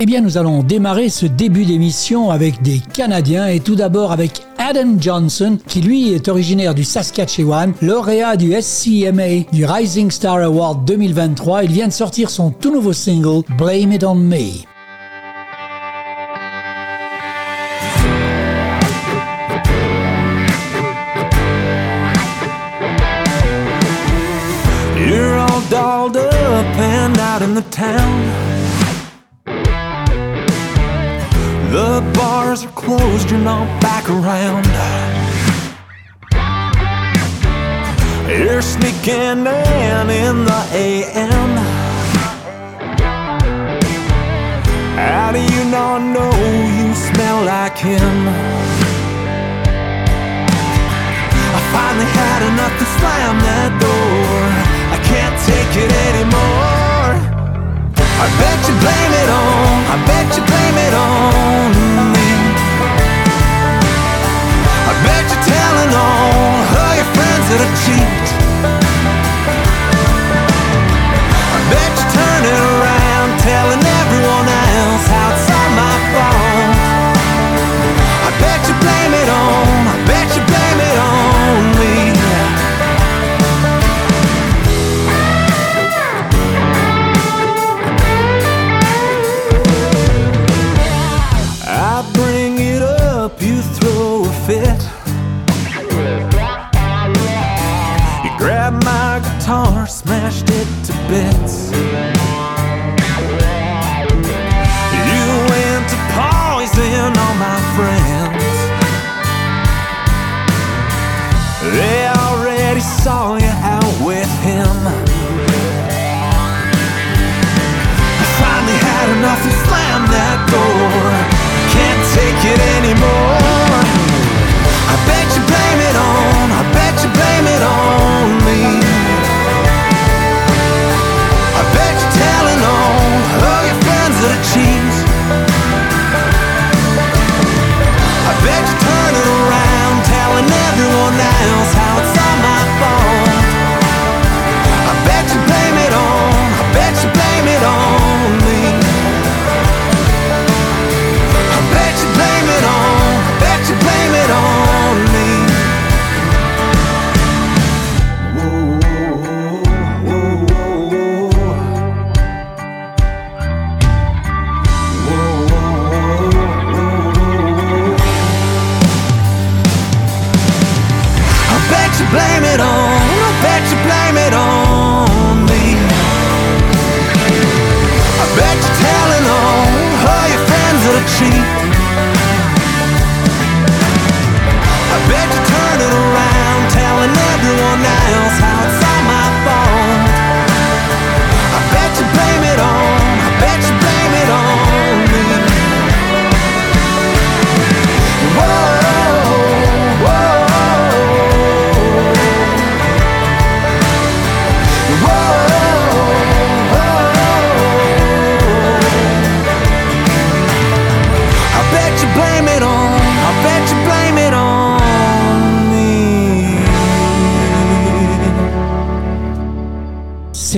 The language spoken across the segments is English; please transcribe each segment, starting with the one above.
Eh bien, nous allons démarrer ce début d'émission avec des Canadiens et tout d'abord avec Adam Johnson, qui lui est originaire du Saskatchewan, lauréat du SCMA du Rising Star Award 2023. Il vient de sortir son tout nouveau single Blame It On Me. The bars are closed, you're not back around. You're sneaking in in the AM. How do you not know you smell like him? I finally had enough to slam that door. I can't take it anymore. I bet you blame it on, I bet you blame it on me. I bet you're telling all your friends that I cheat. I bet you turn it around, telling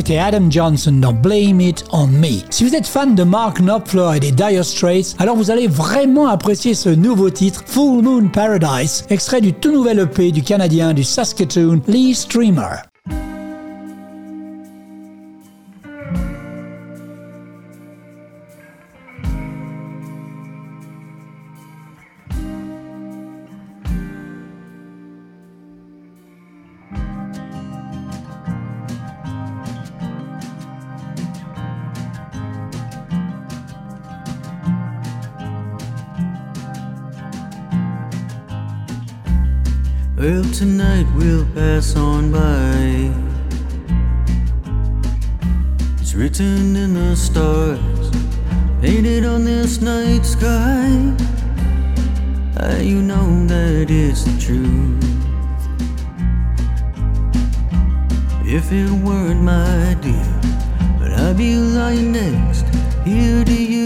C'était Adam Johnson dans Blame It On Me. Si vous êtes fan de Mark Knopfler et des Dire Straits, alors vous allez vraiment apprécier ce nouveau titre, Full Moon Paradise, extrait du tout nouvel EP du Canadien du Saskatoon, Lee Streamer. Pass on by. It's written in the stars, painted on this night sky. Uh, you know that it's the truth. If it weren't my dear, but I'd be lying next here to you.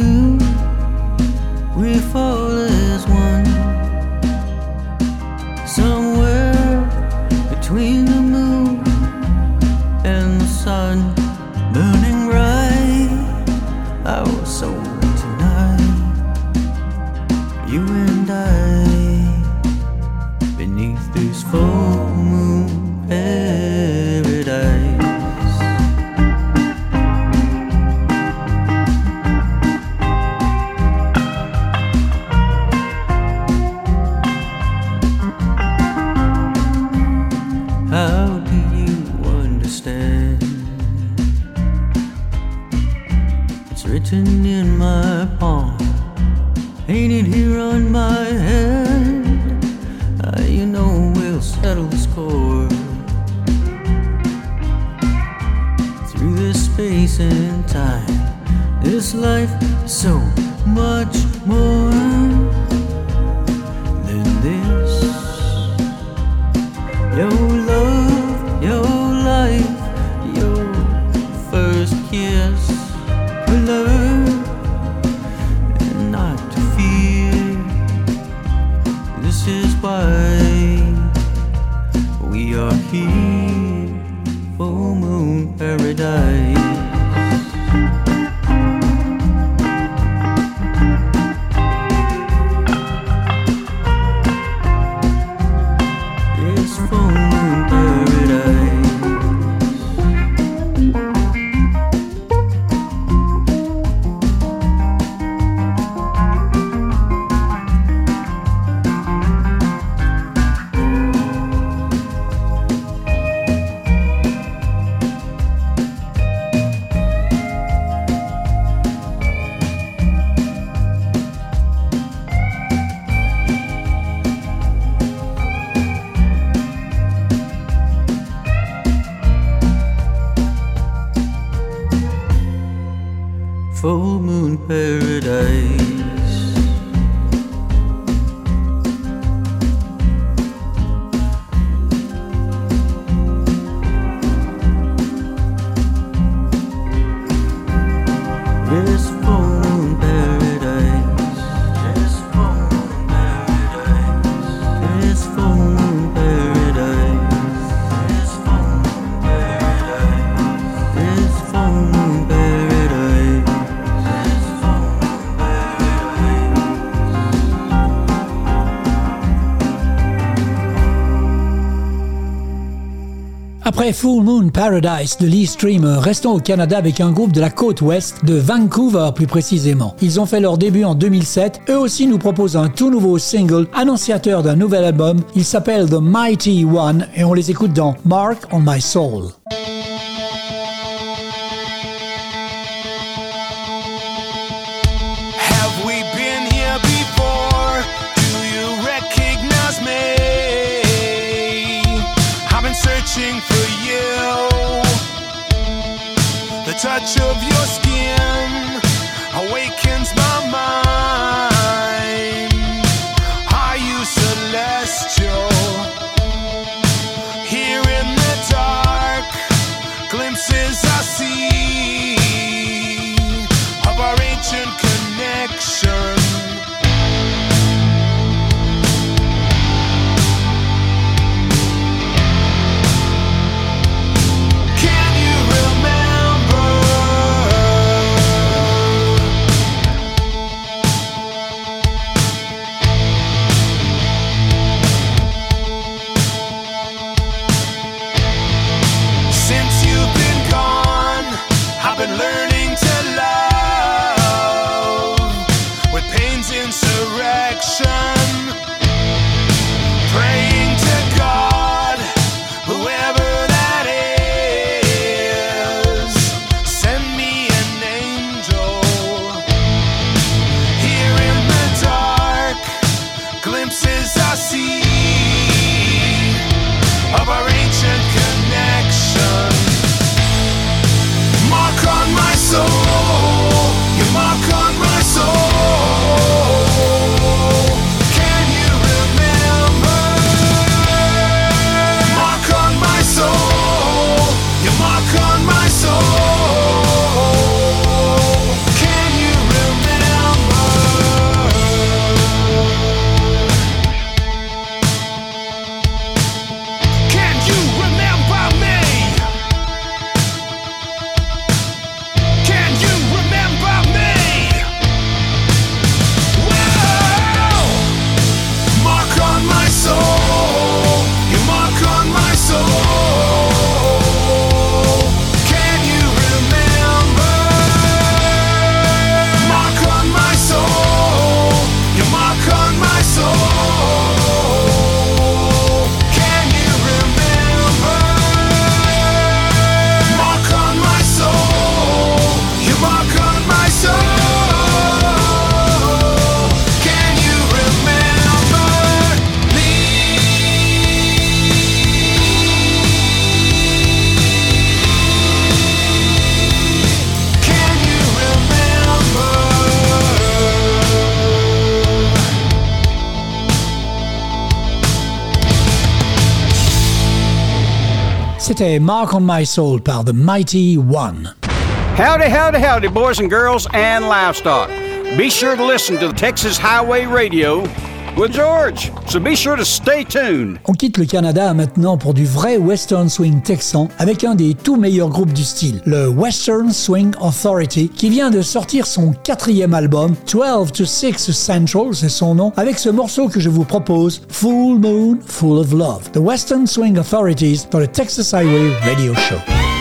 Full moon paradise. Après Full Moon Paradise de Lee Streamer, restons au Canada avec un groupe de la côte ouest, de Vancouver plus précisément. Ils ont fait leur début en 2007. Eux aussi nous proposent un tout nouveau single, annonciateur d'un nouvel album. Il s'appelle The Mighty One et on les écoute dans Mark on My Soul. C'était Mark on My Soul par The Mighty One. Howdy, howdy, howdy, boys and girls and livestock. Be sure to listen to Texas Highway Radio George. So be sure to stay tuned. On quitte le Canada maintenant pour du vrai Western Swing texan avec un des tout meilleurs groupes du style, le Western Swing Authority, qui vient de sortir son quatrième album, 12 to 6 Central, c'est son nom, avec ce morceau que je vous propose, Full Moon, Full of Love. The Western Swing Authorities dans le Texas Highway Radio Show.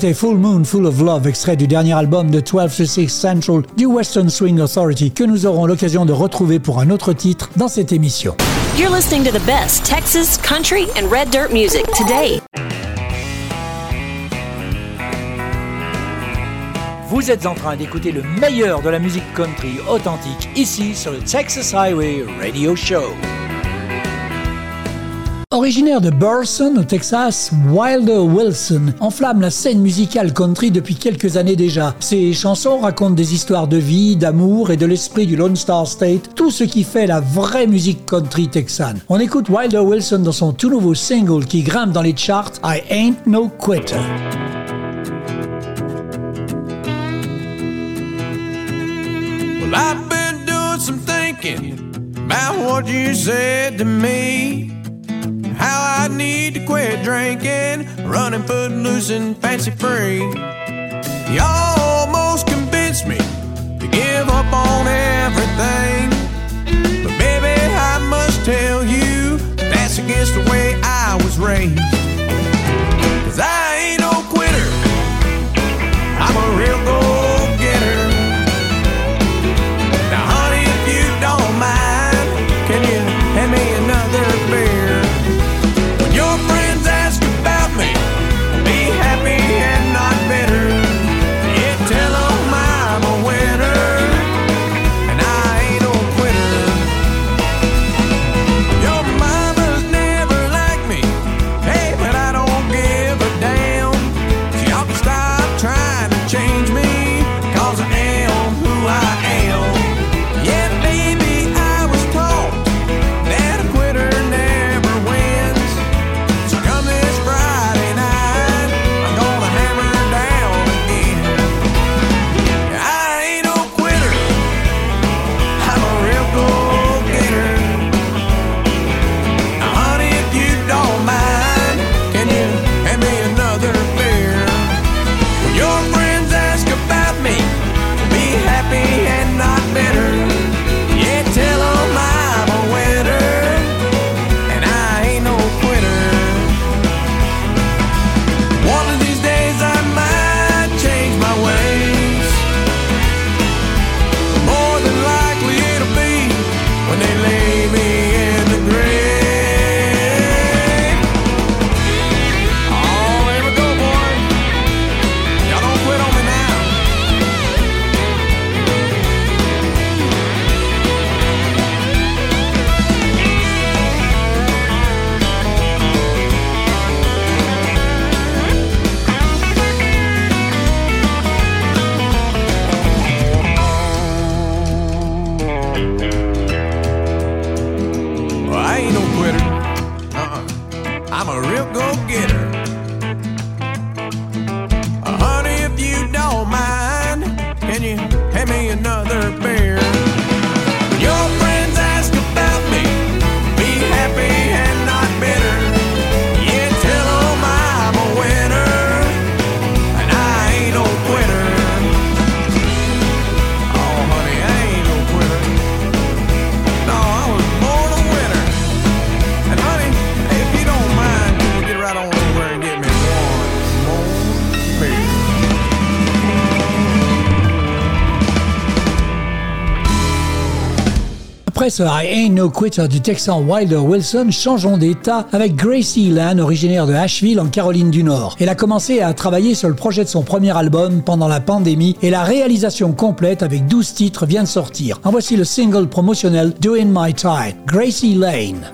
C'était Full Moon Full of Love, extrait du dernier album de 12 to 6 Central du Western Swing Authority, que nous aurons l'occasion de retrouver pour un autre titre dans cette émission. You're listening to the best Texas, country, and red dirt music today. Vous êtes en train d'écouter le meilleur de la musique country authentique ici sur le Texas Highway Radio Show. Originaire de Burson, au Texas, Wilder Wilson enflamme la scène musicale country depuis quelques années déjà. Ses chansons racontent des histoires de vie, d'amour et de l'esprit du Lone Star State, tout ce qui fait la vraie musique country texane. On écoute Wilder Wilson dans son tout nouveau single qui grimpe dans les charts I Ain't No Quitter. How I need to quit drinking, running foot loose and fancy free. You almost convinced me to give up on everything. But baby, I must tell you, that's against the way I was raised. Cause I ain't no quitter, I'm a real go I Ain't No Quitter du Texan Wilder Wilson, changeons d'état avec Gracie Land, originaire de Asheville en Caroline du Nord. Elle a commencé à travailler sur le projet de son premier album pendant la pandémie et la réalisation complète avec 12 titres vient de sortir. En voici le single promotionnel Doing My Time, Gracie Lane.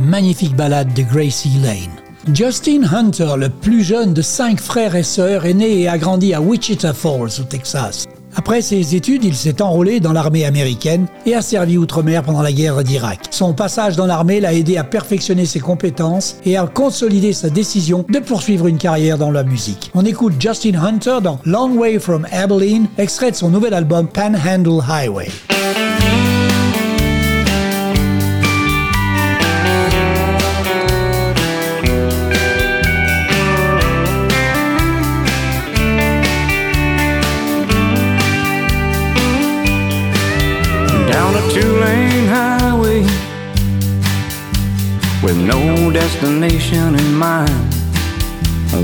Magnifique ballade de Gracie Lane. Justin Hunter, le plus jeune de cinq frères et sœurs, est né et a grandi à Wichita Falls, au Texas. Après ses études, il s'est enrôlé dans l'armée américaine et a servi outre-mer pendant la guerre d'Irak. Son passage dans l'armée l'a aidé à perfectionner ses compétences et à consolider sa décision de poursuivre une carrière dans la musique. On écoute Justin Hunter dans Long Way from Abilene, extrait de son nouvel album Panhandle Highway. mine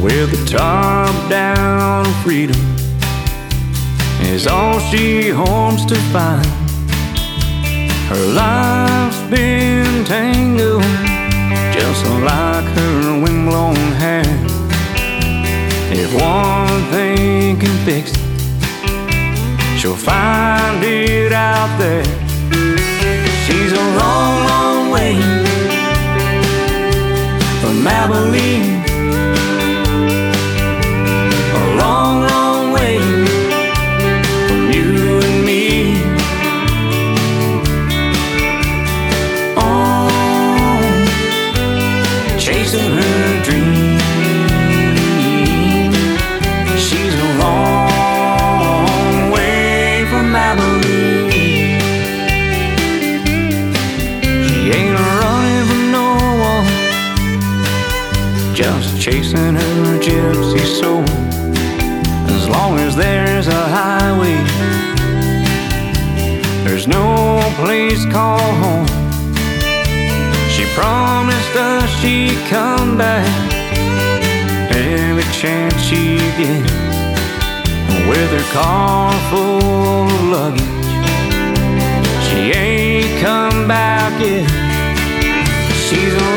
with the top down freedom is all she hopes to find. Her life's been tangled just like her windblown hair. If one thing can fix it, she'll find it out there. She's a long, long way from Abilene. A long, long way chasing her gypsy soul. As long as there's a highway, there's no place called home. She promised us she'd come back every chance she get with her car full of luggage. She ain't come back yet. She's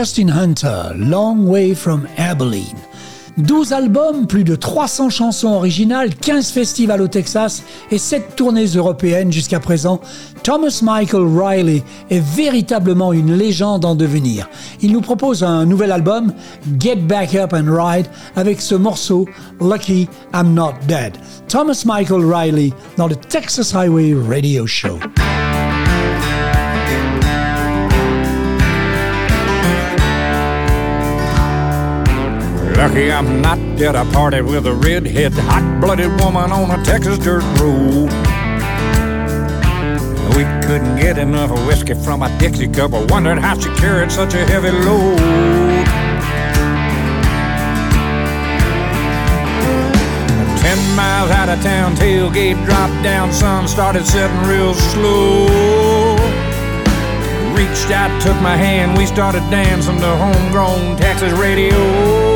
Justin Hunter, Long Way from Abilene. 12 albums, plus de 300 chansons originales, 15 festivals au Texas et 7 tournées européennes jusqu'à présent, Thomas Michael Riley est véritablement une légende en devenir. Il nous propose un nouvel album, Get Back Up and Ride, avec ce morceau Lucky I'm Not Dead. Thomas Michael Riley dans le Texas Highway Radio Show. Lucky I'm not dead. I partied with a redhead, hot-blooded woman on a Texas dirt road. We couldn't get enough whiskey from a Dixie cup. I wondered how she carried such a heavy load. Ten miles out of town, tailgate dropped down, sun started setting real slow. Reached out, took my hand, we started dancing to homegrown Texas radio.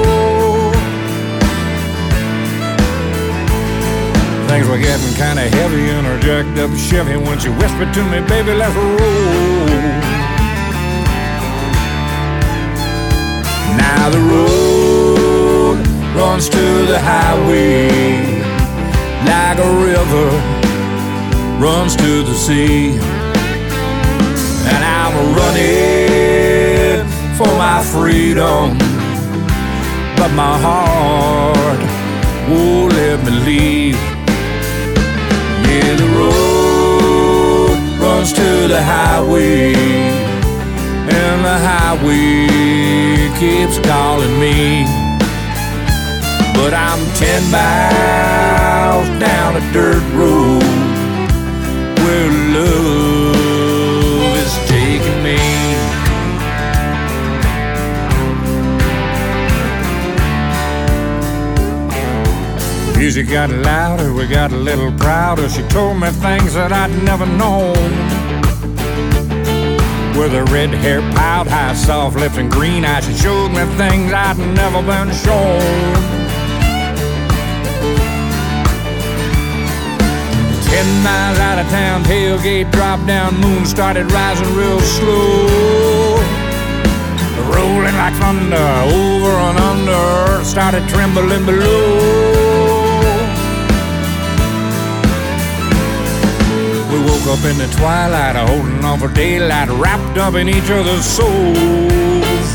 Things were getting kinda heavy in her jacked up Chevy when she whispered to me, baby, let's roll. Now the road runs to the highway like a river runs to the sea. And I'm running for my freedom, but my heart won't let me leave. The road runs to the highway, and the highway keeps calling me. But I'm ten miles down a dirt road where love music got louder, we got a little prouder. She told me things that I'd never known. With her red hair piled high, soft lips and green eyes, she showed me things I'd never been shown. Ten miles out of town, tailgate dropped down, moon started rising real slow. Rolling like thunder, over and under, started trembling below. Up in the twilight, holding on for daylight, wrapped up in each other's souls.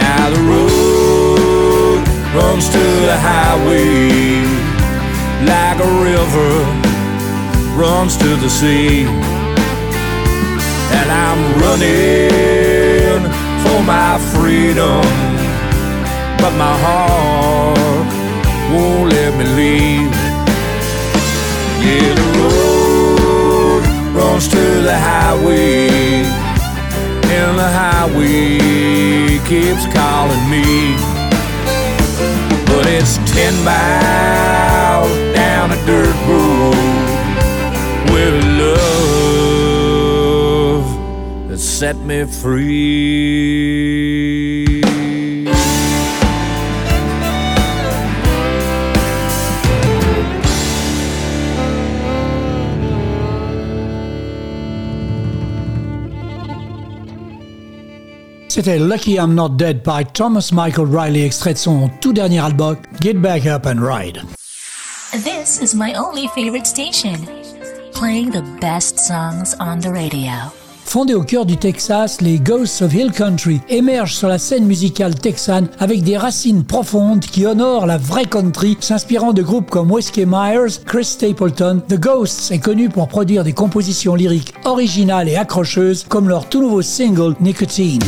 Now the road runs to the highway like a river runs to the sea. And I'm running for my freedom, but my heart won't let me leave. Yeah, the road runs to the highway, and the highway keeps calling me. But it's ten miles down a dirt road with love that set me free. C'était Lucky I'm Not Dead by Thomas Michael Riley, extrait de son tout dernier album, Get Back Up and Ride. This is my only favorite station, playing the best songs on the radio. Fondés au cœur du Texas, les Ghosts of Hill Country émergent sur la scène musicale texane avec des racines profondes qui honorent la vraie country, s'inspirant de groupes comme Whiskey Myers, Chris Stapleton. The Ghosts est connu pour produire des compositions lyriques originales et accrocheuses comme leur tout nouveau single Nicotine.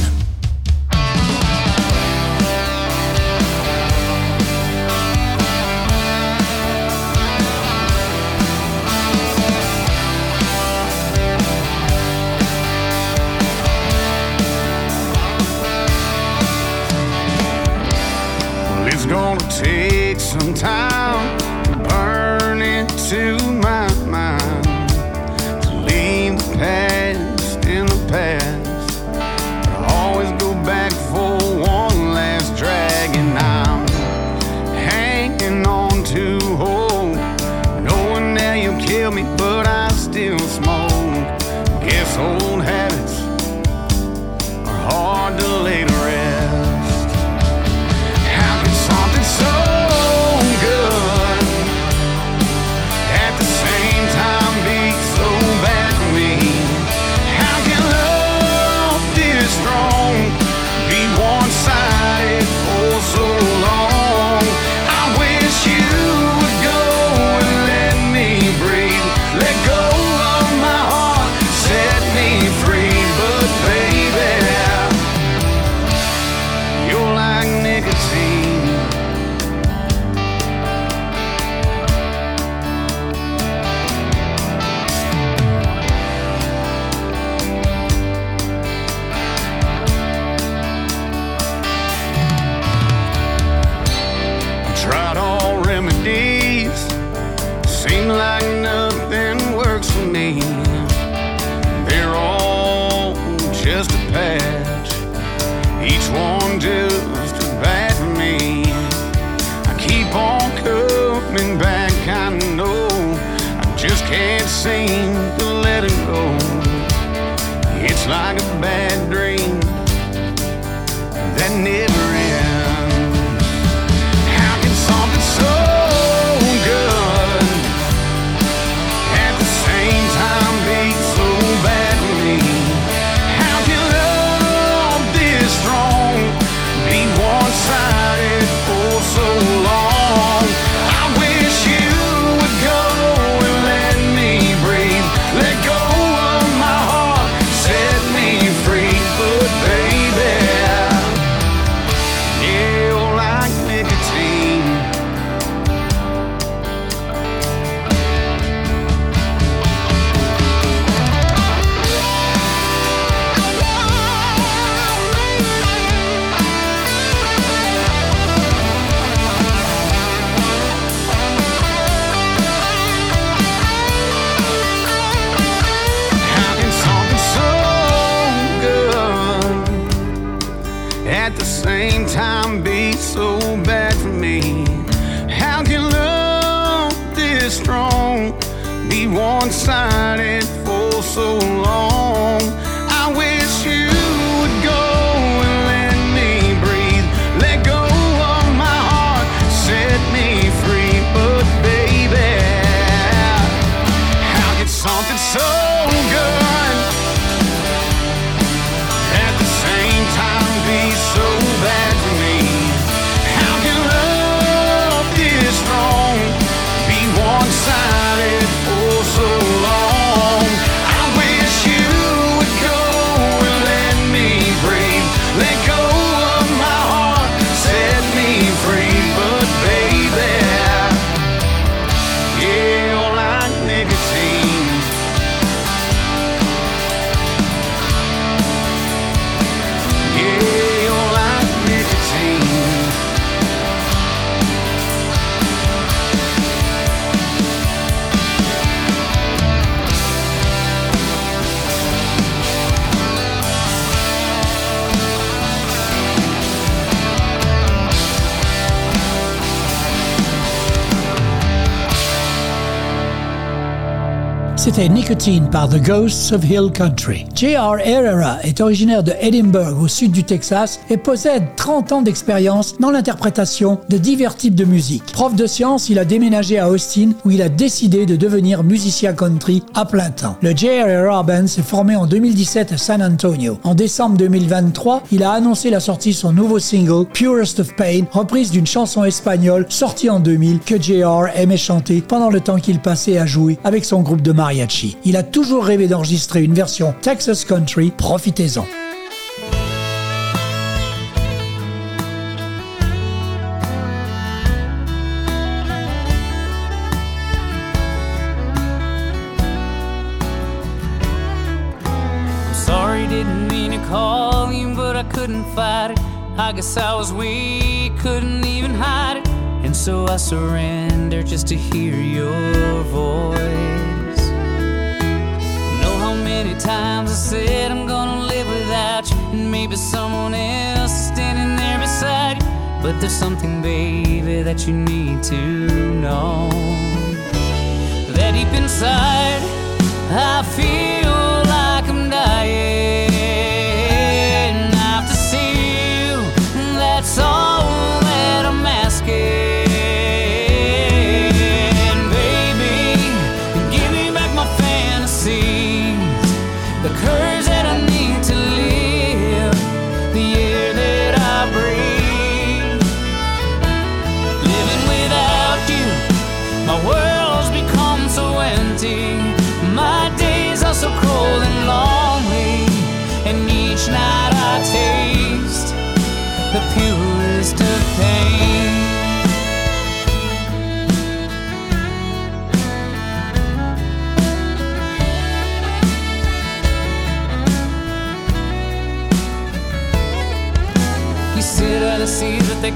So Nicotine par The Ghosts of Hill Country. J.R. Herrera est originaire de Edinburgh au sud du Texas et possède 30 ans d'expérience dans l'interprétation de divers types de musique. Prof de sciences, il a déménagé à Austin où il a décidé de devenir musicien country à plein temps. Le J.R. Herrera Band s'est formé en 2017 à San Antonio. En décembre 2023, il a annoncé la sortie de son nouveau single Purest of Pain, reprise d'une chanson espagnole sortie en 2000 que J.R. aimait chanter pendant le temps qu'il passait à jouer avec son groupe de Il a toujours rêvé d'enregistrer une version Texas Country, profitez-en. I guess I was weak, couldn't even hide it. And so I surrendered just to hear your voice. Many times I said I'm gonna live without you, and maybe someone else is standing there beside you. But there's something, baby, that you need to know. That deep inside, I feel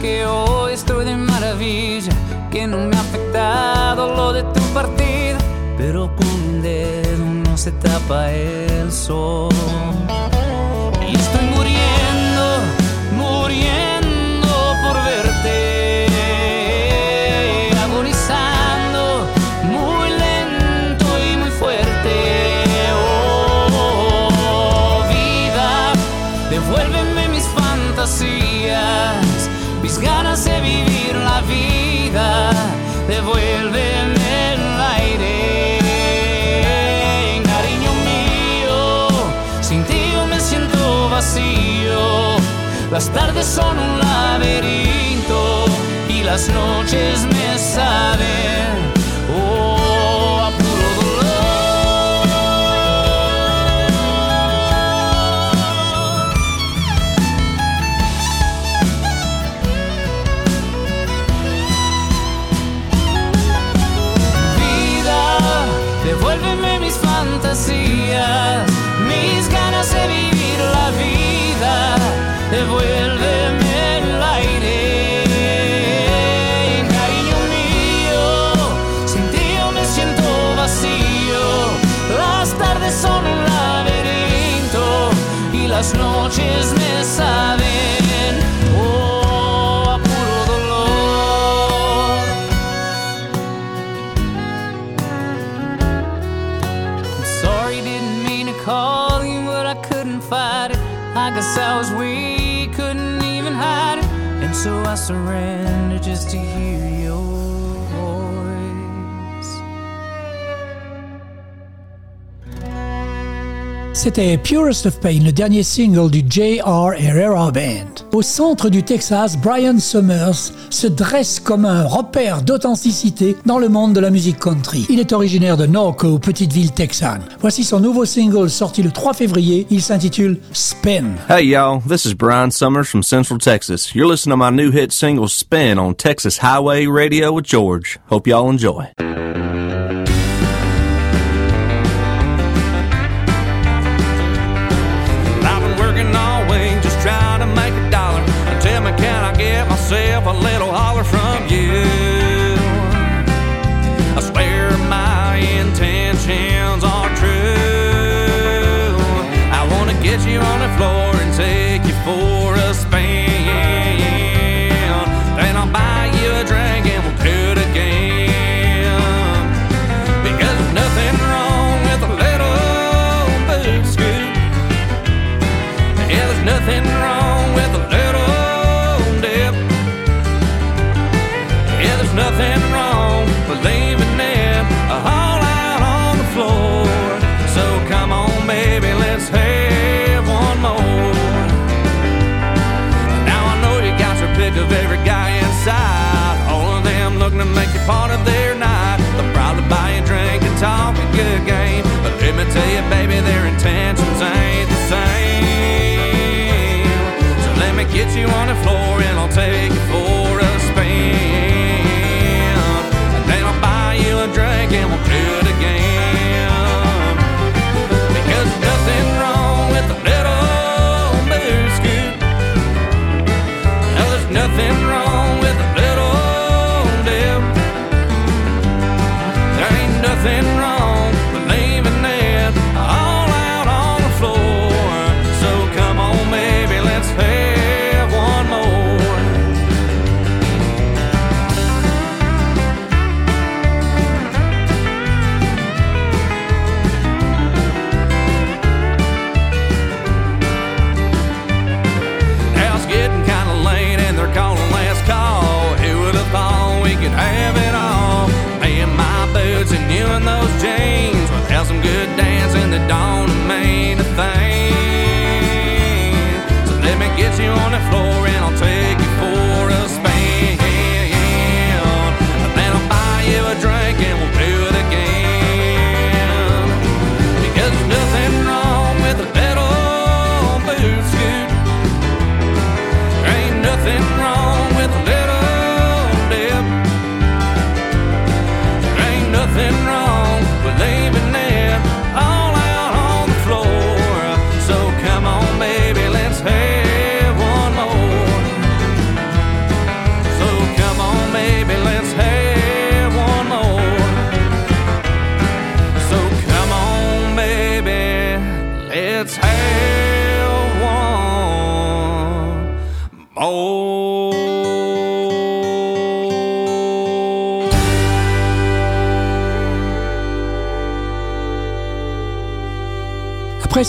que hoy estoy de maravilla, que no me ha afectado lo de tu partida, pero con un dedo no se tapa el sol. Las tardes son un laberinto y las noches me saben. So I surrender just to hear your voice. C'était Purest of Pain, le dernier single du J.R. Herrera Band. Au centre du Texas, Brian Summers se dresse comme un repère d'authenticité dans le monde de la musique country. Il est originaire de Norco, petite ville texane. Voici son nouveau single sorti le 3 février. Il s'intitule Spin. Hey y'all, this is Brian Summers from Central Texas. You're listening to my new hit single Spin on Texas Highway Radio with George. Hope y'all enjoy. you on the floor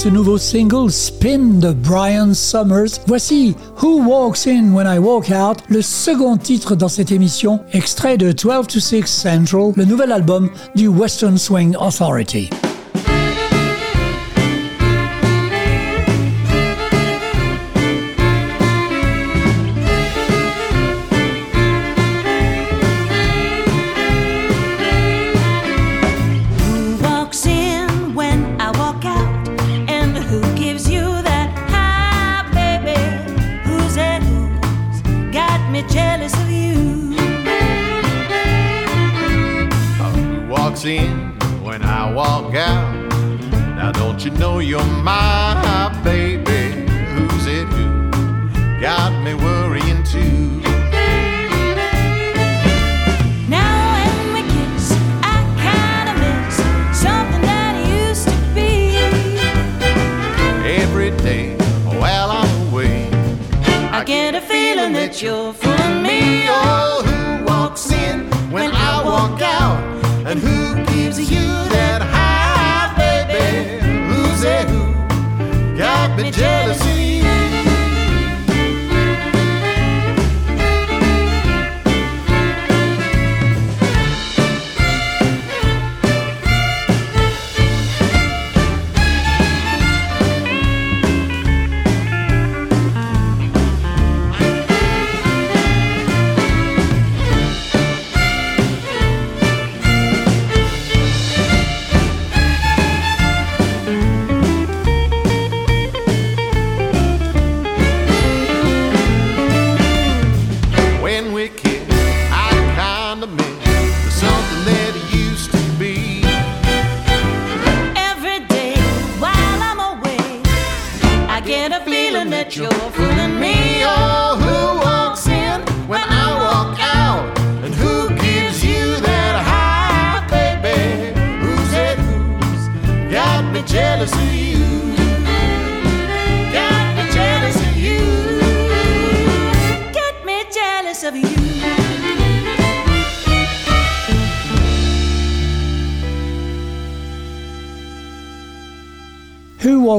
ce nouveau single Spin de Brian Summers. Voici Who Walks In When I Walk Out, le second titre dans cette émission, extrait de 12 to 6 Central, le nouvel album du Western Swing Authority.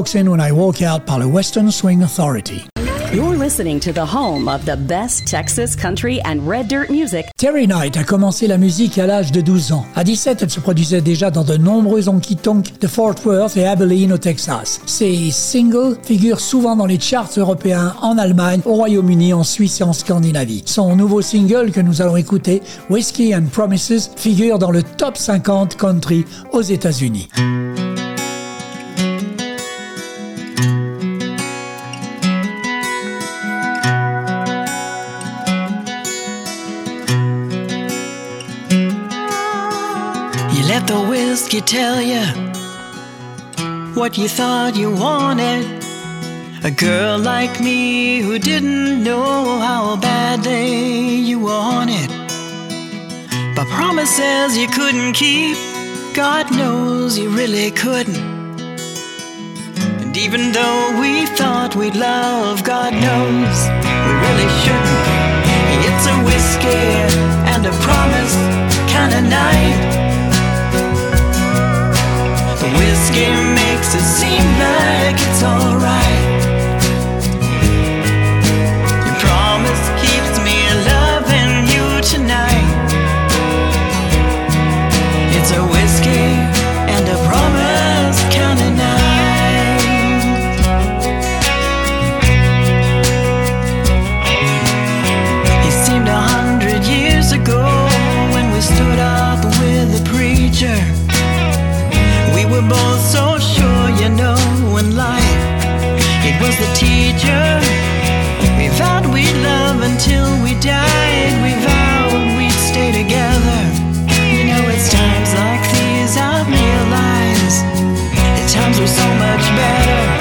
Walks In When I Walk Out par le Western Swing Authority. You're listening to the home of the best Texas country and red dirt music. Terry Knight a commencé la musique à l'âge de 12 ans. À 17, elle se produisait déjà dans de nombreux honky-tonks de Fort Worth et Abilene au Texas. Ses singles figurent souvent dans les charts européens en Allemagne, au Royaume-Uni, en Suisse et en Scandinavie. Son nouveau single que nous allons écouter, Whiskey and Promises, figure dans le top 50 country aux États-Unis. Whiskey tell you what you thought you wanted. A girl like me who didn't know how badly you wanted. But promises you couldn't keep, God knows you really couldn't. And even though we thought we'd love, God knows we really shouldn't. It's a whiskey and a promise kind of night. Whiskey makes it seem like it's alright. Your promise keeps me loving you tonight. It's a whiskey and a promise seemed a hundred years ago when we stood up with the preacher. We were both so sure, you know, in life it was the teacher. We vowed we'd love until we died. We vowed we'd stay together. You know, it's times like these I realize that times were so much better.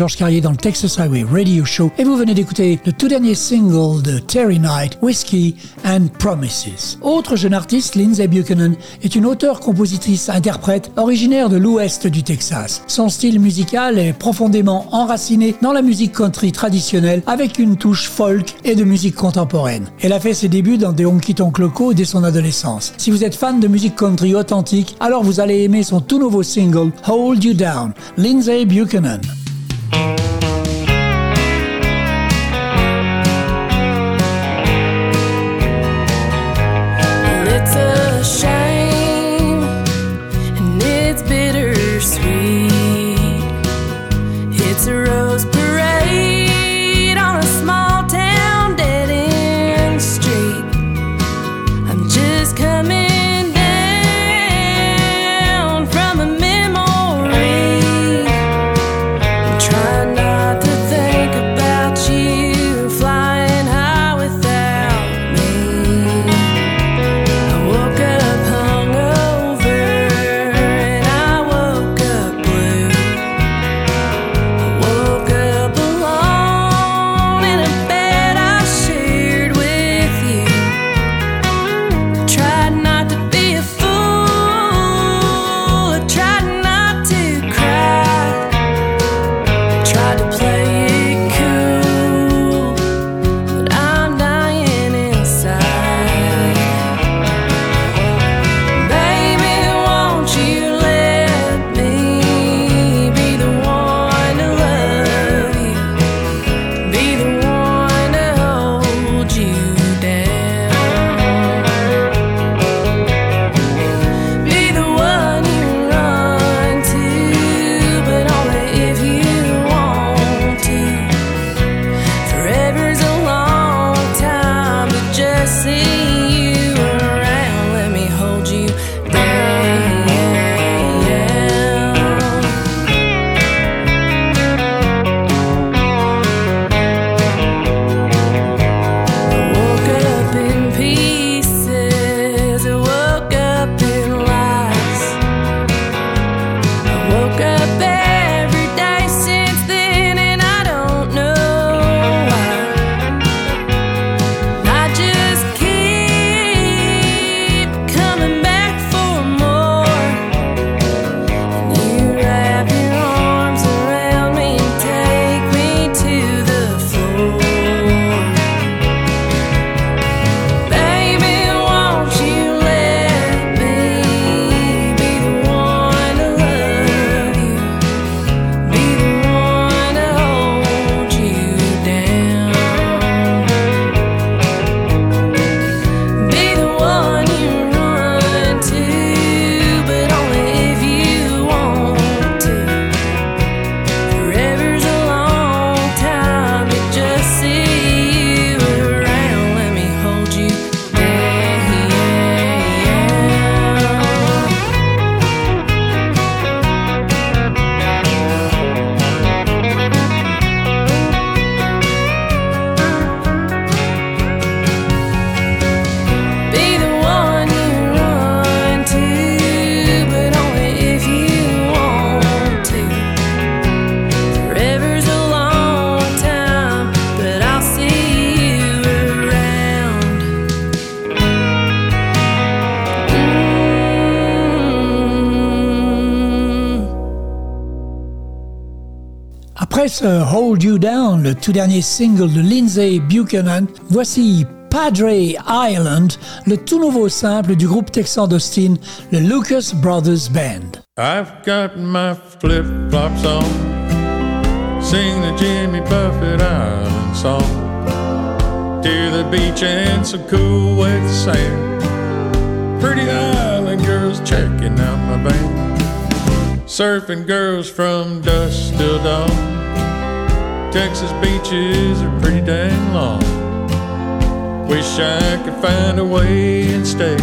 Georges Carrier dans le Texas Highway Radio Show et vous venez d'écouter le tout dernier single de Terry Knight, Whiskey and Promises. Autre jeune artiste, Lindsay Buchanan, est une auteure, compositrice, interprète originaire de l'ouest du Texas. Son style musical est profondément enraciné dans la musique country traditionnelle avec une touche folk et de musique contemporaine. Elle a fait ses débuts dans des honky-tonk locaux dès son adolescence. Si vous êtes fan de musique country authentique, alors vous allez aimer son tout nouveau single Hold You Down, Lindsay Buchanan. Après uh, Hold You Down, le tout dernier single de Lyndsey Buchanan, voici Padre Island, le tout nouveau simple du groupe texan d'Austin, le Lucas Brothers Band. I've got my flip flops on, sing the Jimmy Buffett Island song. To the beach and some cool wet sand. Pretty island girls checking out my band. Surfing girls from dusk till dawn. Texas beaches are pretty dang long. Wish I could find a way and stay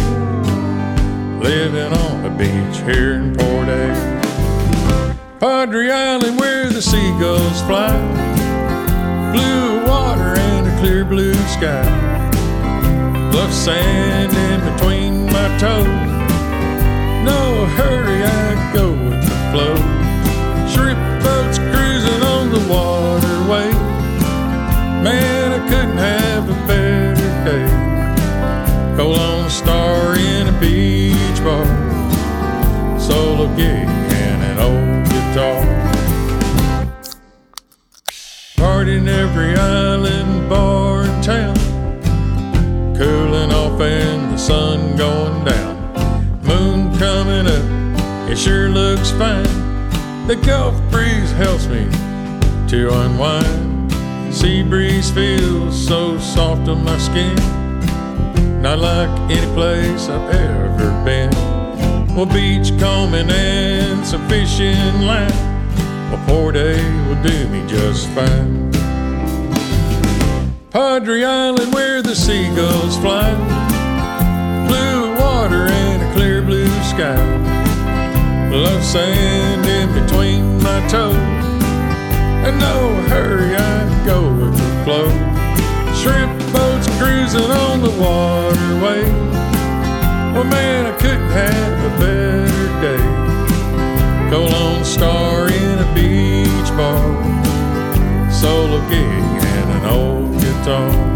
living on the beach here in Port A. Padre Island where the seagulls fly, blue water and a clear blue sky. Love sand in between my toes. No hurry, I go with the flow. Shrimp boats cruising on the Man, I couldn't have a better day. Cold Lone Star in a beach bar. Solo gig and an old guitar. Party in every island bar in town. Cooling off and the sun going down. Moon coming up, it sure looks fine. The Gulf breeze helps me to unwind. Sea breeze feels so soft on my skin. Not like any place I've ever been. Well, beach combing and some fishing line. Well, Port A will do me just fine. Padre Island where the seagulls fly. Blue water and a clear blue sky. Love sand in between my toes. No hurry, I go with the flow. Shrimp boats cruising on the waterway. Well, man, I couldn't have a better day. Go Star in a beach bar. Solo gig and an old guitar.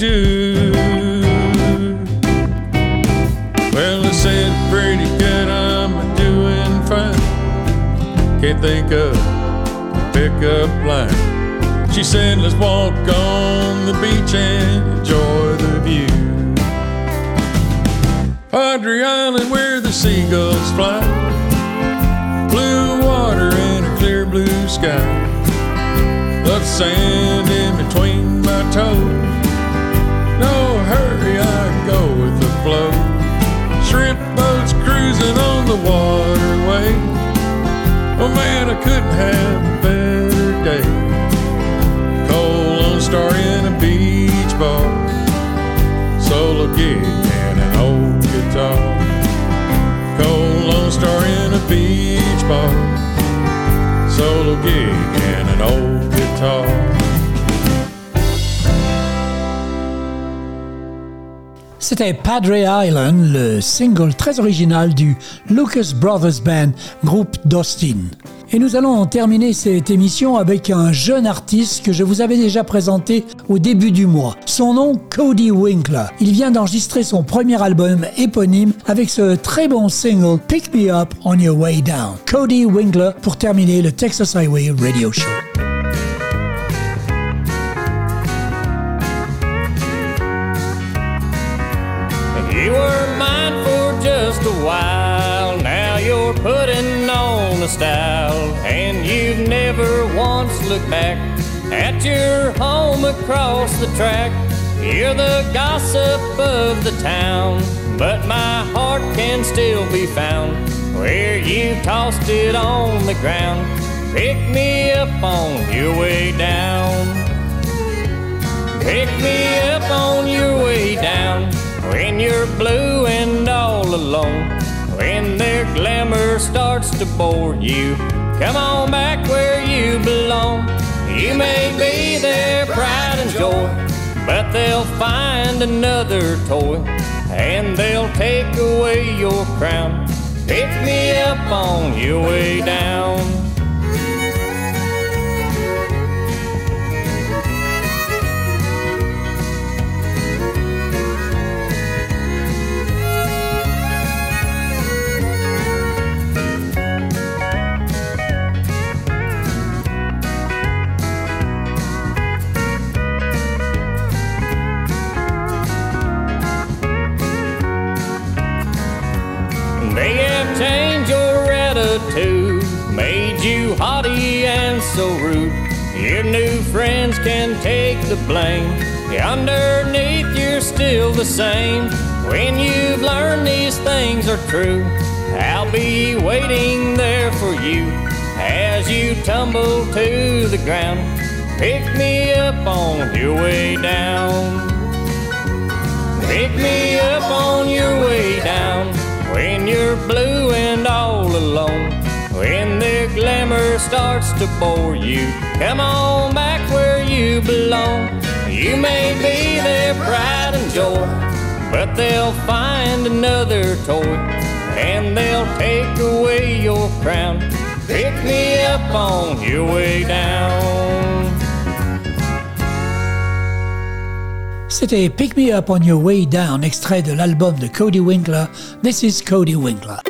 Do and. C'était Padre Island, le single très original du Lucas Brothers Band, groupe d'Austin. Et nous allons terminer cette émission avec un jeune artiste que je vous avais déjà présenté au début du mois. Son nom, Cody Winkler. Il vient d'enregistrer son premier album éponyme avec ce très bon single Pick Me Up on Your Way Down. Cody Winkler pour terminer le Texas Highway Radio Show. Looked back at your home across the track. You're the gossip of the town, but my heart can still be found where you tossed it on the ground. Pick me up on your way down. Pick me up on your way down when you're blue and all alone. When their glamour starts to bore you, come on back where you belong. You may be their pride and joy, but they'll find another toy and they'll take away your crown. Pick me up on your way down. Your new friends can take the blame. Underneath, you're still the same. When you've learned these things are true, I'll be waiting there for you as you tumble to the ground. Pick me up on your way down. Pick me up on your way down when you're blue and all alone. When their glamour starts to bore you, come on back where you belong. You may be their pride and joy, but they'll find another toy and they'll take away your crown. Pick me up on your way down. C'était Pick Me Up on Your Way Down, extrait de l'album de Cody Winkler. This is Cody Winkler.